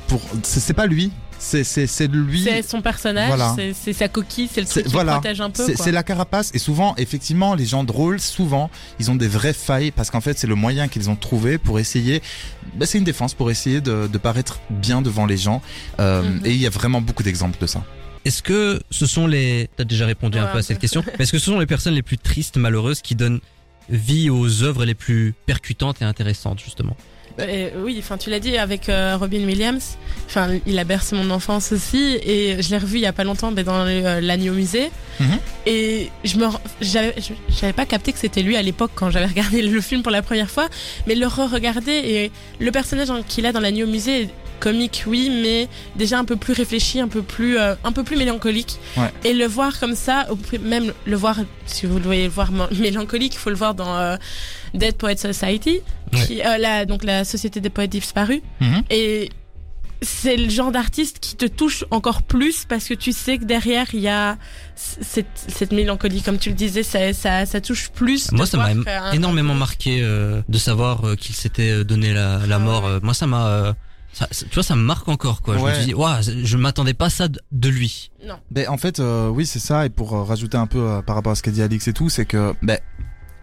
pour c'est pas lui, c'est c'est c'est lui. C'est son personnage, Voilà. c'est- sa coquille, c'est le truc qui voilà. protège un peu. C'est la carapace et souvent effectivement les gens drôles souvent ils ont des vraies failles parce qu'en fait c'est le moyen qu'ils ont trouvé pour essayer ben, c'est une défense pour essayer de, de paraître bien devant les gens euh, Mhm. et il y a vraiment beaucoup d'exemples de ça. Est-ce que ce sont les... T'as déjà répondu un peu à cette question. Est-ce que ce sont les personnes les plus tristes, malheureuses, qui donnent vie aux œuvres les plus percutantes et intéressantes, justement? Euh, oui, enfin tu l'as dit avec euh, Robin Williams. Enfin, il a bercé mon enfance aussi et je l'ai revu il y a pas longtemps mais dans euh, l'agneau musée. Mhm. Et je me, j'avais, pas capté que c'était lui à l'époque quand j'avais regardé le film pour la première fois, mais le re-regarder et le personnage en- qu'il a dans l'agneau musée comique oui, mais déjà un peu plus réfléchi, un peu plus, euh, un peu plus mélancolique. Ouais. Et le voir comme ça, même le voir, si vous le voyez le voir mélancolique, il faut le voir dans euh, Dead Poets Society, qui, euh, la, donc la Société des poètes disparus. Mhm. Et c'est le genre d'artiste qui te touche encore plus parce que tu sais que derrière il y a cette, cette mélancolie, comme tu le disais, ça, ça, ça touche plus. Moi, ça m'a énormément marqué euh, de savoir euh, qu'il s'était donné la, la Ah mort. Euh, Moi, ça m'a... ça- ça- tu vois, ça me marque encore, quoi. Je me suis dit, waouh, je m'attendais pas à ça de, lui. Non. Ben, en fait, euh, oui, c'est ça. Et pour euh, rajouter un peu euh, par rapport à ce qu'a dit Alix et tout, c'est que, ben,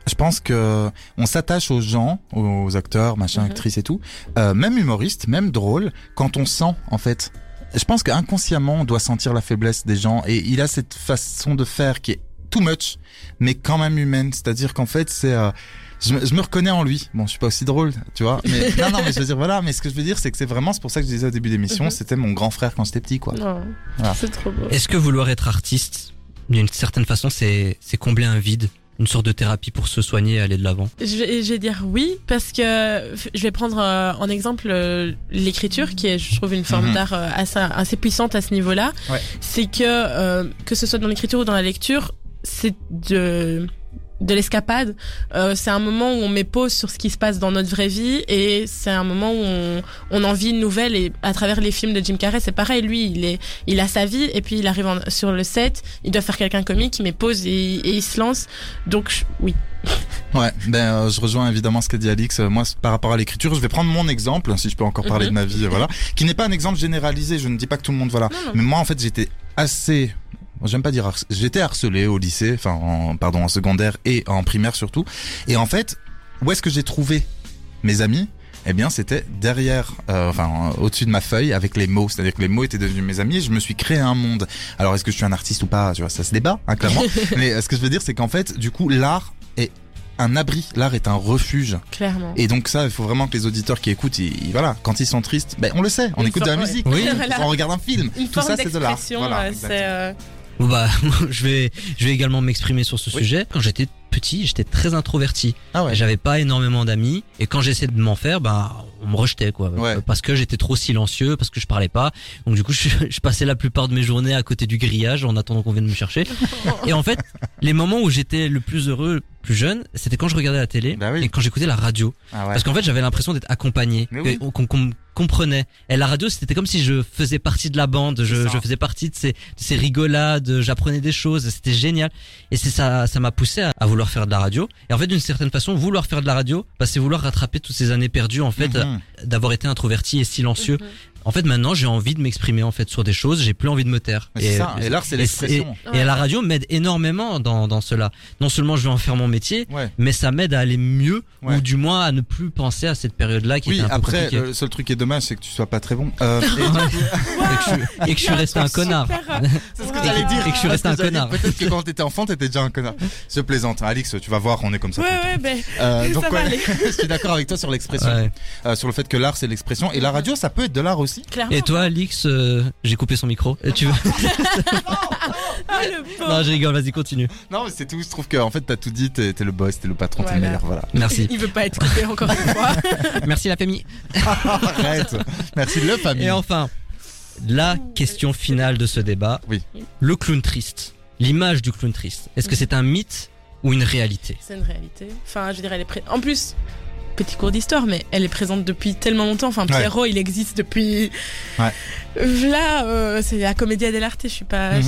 je pense que on s'attache aux gens, aux acteurs, machin, Mhm. actrices et tout, euh, même humoristes, même drôles, quand on sent, en fait. Je pense qu'inconsciemment, on doit sentir la faiblesse des gens. Et il a cette façon de faire qui est too much, mais quand même humaine. C'est-à-dire qu'en fait, c'est... euh, je, me- je me reconnais en lui. Bon, je suis pas aussi drôle, tu vois. Mais non, non, mais je veux dire, voilà. Mais ce que je veux dire, c'est que c'est vraiment, c'est pour ça que je disais au début d'émission, Mhm. c'était mon grand frère quand j'étais petit, quoi. Non, Voilà. c'est trop beau. Est-ce que vouloir être artiste, d'une certaine façon, c'est c'est combler un vide Une sorte de thérapie pour se soigner et aller de l'avant? Je vais, je vais dire oui parce que je vais prendre euh, en exemple euh, l'écriture qui est je trouve une forme Mhm. d'art euh, assez, assez puissante à ce niveau-là. Ouais. C'est que euh, que ce soit dans l'écriture ou dans la lecture, c'est de de l'escapade. Euh, c'est un moment où on met pause sur ce qui se passe dans notre vraie vie et c'est un moment où on, on en vit une nouvelle et à travers les films de Jim Carrey c'est pareil. Lui il est il a sa vie et puis il arrive en- sur le set, il doit faire quelqu'un comique, il met pause et, et il se lance. Donc je- oui. Ouais, ben euh, je rejoins évidemment ce qu'a dit Alix. Euh, Moi, par rapport à l'écriture, je vais prendre mon exemple, si je peux encore parler Mhm. de ma vie, voilà, qui n'est pas un exemple généralisé. Je ne dis pas que tout le monde, voilà. Non, non. Mais moi, en fait, j'étais assez, j'aime pas dire, harc- j'étais harcelé au lycée, enfin, en, pardon, en secondaire et en primaire surtout. Et en fait, où est-ce que j'ai trouvé mes amis? Eh bien, c'était derrière, euh, enfin, euh, au-dessus de ma feuille avec les mots. C'est-à-dire que les mots étaient devenus mes amis et je me suis créé un monde. Alors, est-ce que je suis un artiste ou pas? Tu vois, ça se débat, hein, clairement. Mais euh, ce que je veux dire, c'est qu'en fait, du coup, l'art est un abri. L'art est un refuge. Clairement. Et donc ça, il faut vraiment que les auditeurs qui écoutent, ils, voilà, quand ils sont tristes, ben on le sait, on Une écoute de la musique, Oui. Voilà. on regarde un film, Une tout ça c'est de l'art. Voilà, bah, je vais, je vais également m'exprimer sur ce Oui. sujet. Quand j'étais petit, j'étais très introverti. Ah ouais. J'avais pas énormément d'amis et quand j'essayais de m'en faire, bah on me rejetait quoi, Ouais. parce que j'étais trop silencieux, parce que je parlais pas. Donc du coup, je, je passais la plupart de mes journées à côté du grillage en attendant qu'on vienne me chercher. et en fait, les moments où j'étais le plus heureux, plus jeune, c'était quand je regardais la télé Bah oui. et quand j'écoutais la radio, Ah ouais. parce qu'en fait, j'avais l'impression d'être accompagné, oui. qu'on me comprenait. Et la radio, c'était comme si je faisais partie de la bande, je, je faisais partie de ces, de ces rigolades, j'apprenais des choses, c'était génial. Et c'est ça, ça m'a poussé à, à vouloir faire de la radio. Et en fait, d'une certaine façon, vouloir faire de la radio, bah, c'est vouloir rattraper toutes ces années perdues, en fait, Mhm. d'avoir été introverti et silencieux. En fait, maintenant, j'ai envie de m'exprimer en fait sur des choses. J'ai plus envie de me taire. C'est ça. Et l'art, c'est l'expression. Et, et la radio m'aide énormément dans dans cela. Non seulement je vais en faire mon métier, Ouais. mais ça m'aide à aller mieux Ouais. ou du moins à ne plus penser à cette période-là qui Oui, était un peu après, compliquée. euh, le seul truc qui est dommage, c'est que tu sois pas très bon. Euh, et- et, que je, et que je suis resté un connard. C'est ce que j'allais dire. Et que je suis resté un connard. Peut-être que quand t'étais enfant, t'étais déjà un connard. Je plaisante. Alix, tu vas voir, on est comme ça. Ouais, ouais, ben. Euh, donc ça va ouais, aller. je suis d'accord avec toi sur l'expression, Ouais. euh, sur le fait que l'art c'est l'expression et la radio ça peut être de l'art aussi. Clairement. Et toi, Alix, euh, j'ai coupé son micro. Et tu veux Ah, le. Non, je rigole. Vas-y, continue. Non mais c'est tout. Je trouve que en fait t'as tout dit. T'es t'es le boss, t'es le patron, t'es le meilleur. Voilà. Merci. Il veut pas être coupé encore une fois. Merci la famille. Arrête. Merci le famille. Et enfin, la question finale de ce débat. Oui. Le clown triste. L'image du clown triste. Est-ce que c'est un mythe ou une réalité? C'est une réalité. Enfin, je dirais, elle est pré- En plus, petit cours d'histoire, mais elle est présente depuis tellement longtemps. Enfin, Ouais. Pierrot, il existe depuis. Ouais. Là, euh, c'est la comédie dell'arte. Je suis pas. Je-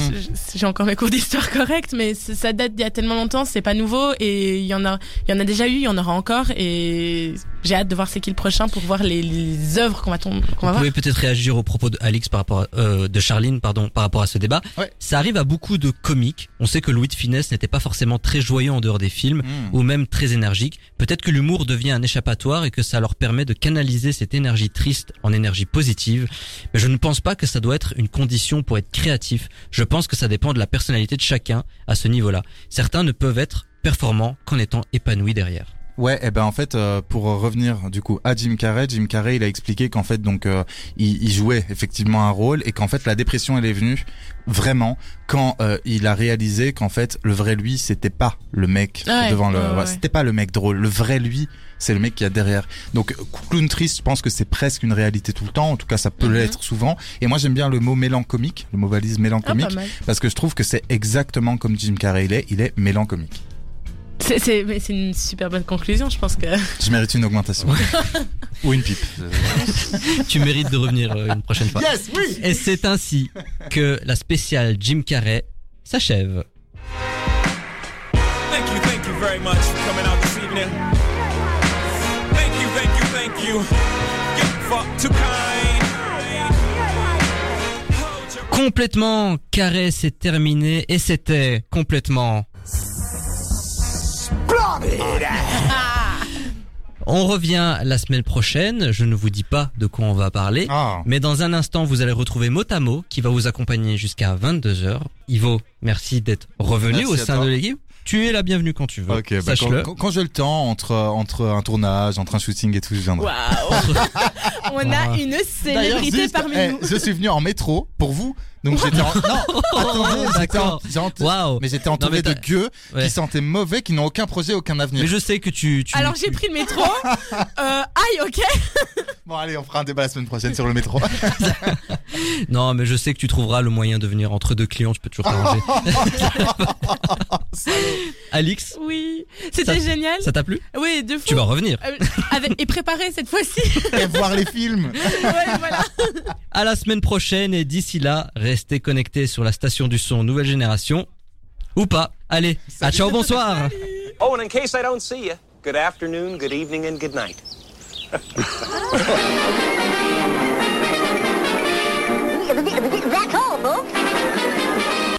J'ai encore mes cours d'histoire corrects, mais ça date d'il y a tellement longtemps. C'est pas nouveau et il y en a, il y en a déjà eu, il y en aura encore et j'ai hâte de voir c'est qui le prochain pour voir les, les œuvres qu'on va tomber, qu'on va Vous pouvez peut-être réagir aux propos de Alix par rapport à, euh, de Charline pardon par rapport à ce débat. Ouais. Ça arrive à beaucoup de comiques. On sait que Louis de Finesse n'était pas forcément très joyeux en dehors des films Mmh. ou même très énergique. Peut-être que l'humour devient un échappatoire et que ça leur permet de canaliser cette énergie triste en énergie positive. Mais je ne pense pas que ça doit être une condition pour être créatif. Je pense que ça dépend de la personnalité de chacun à ce niveau-là. Certains ne peuvent être performants qu'en étant épanouis derrière. Ouais, et ben en fait, euh, pour revenir du coup à Jim Carrey, Jim Carrey, il a expliqué qu'en fait donc euh, il, il jouait effectivement un rôle et qu'en fait la dépression elle est venue vraiment quand euh, il a réalisé qu'en fait le vrai lui c'était pas le mec Ouais, devant le, ouais. c'était pas le mec drôle, le vrai lui c'est le mec qui a derrière. Donc clown triste, je pense que c'est presque une réalité tout le temps. En tout cas, ça peut Mhm. l'être souvent. Et moi j'aime bien le mot mélancomique, le mot valise Ah, mélancomique, mal. parce que je trouve que c'est exactement comme Jim Carrey il est, il est mélancomique. C'est, c'est, mais c'est une super bonne conclusion. Je pense que. Je mérite une augmentation ou une pipe. tu mérites de revenir euh, une prochaine fois. Yes, oui. Et c'est ainsi que la spéciale Jim Carrey s'achève. Thank you, thank you very much for coming out this evening. You, too kind. Complètement carré, c'est terminé et c'était complètement. On revient la semaine prochaine. Je ne vous dis pas de quoi on va parler. Ah. Mais dans un instant, vous allez retrouver Motamo qui va vous accompagner jusqu'à 22h. Ivo, merci d'être revenu Merci au sein de l'équipe. Tu es la bienvenue quand tu veux. Ok, bah Sache-le. quand, quand- quand j'ai le temps, entre, entre un tournage, entre un shooting et tout, je viendrai. Waouh On a une célébrité juste, parmi eh, nous. je suis venu en métro pour vous, donc j'étais en... Non, attendez, j'étais en... Waouh. Mais j'étais entouré mais de t'as- gueux Ouais. qui sentaient mauvais, qui n'ont aucun projet, aucun avenir. Mais je sais que tu. tu Alors tu- j'ai pris le métro. euh, aïe, ok. Bon, allez, on fera un débat la semaine prochaine sur le métro. Non, mais je sais que tu trouveras le moyen de venir entre deux clients. Tu peux toujours t'arranger. Alix, Oui, c'était Ça- génial. ça t'a plu Oui, de fou. Tu vas revenir. Euh, avec- et préparé cette fois-ci. et voir les films. ouais, voilà. À la semaine prochaine et d'ici là, restez connectés sur la station du son Nouvelle Génération. Ou pas. Allez, à ciao, bonsoir. Oh, and in case I don't see you, good afternoon, good evening, and good night. That's all, folks.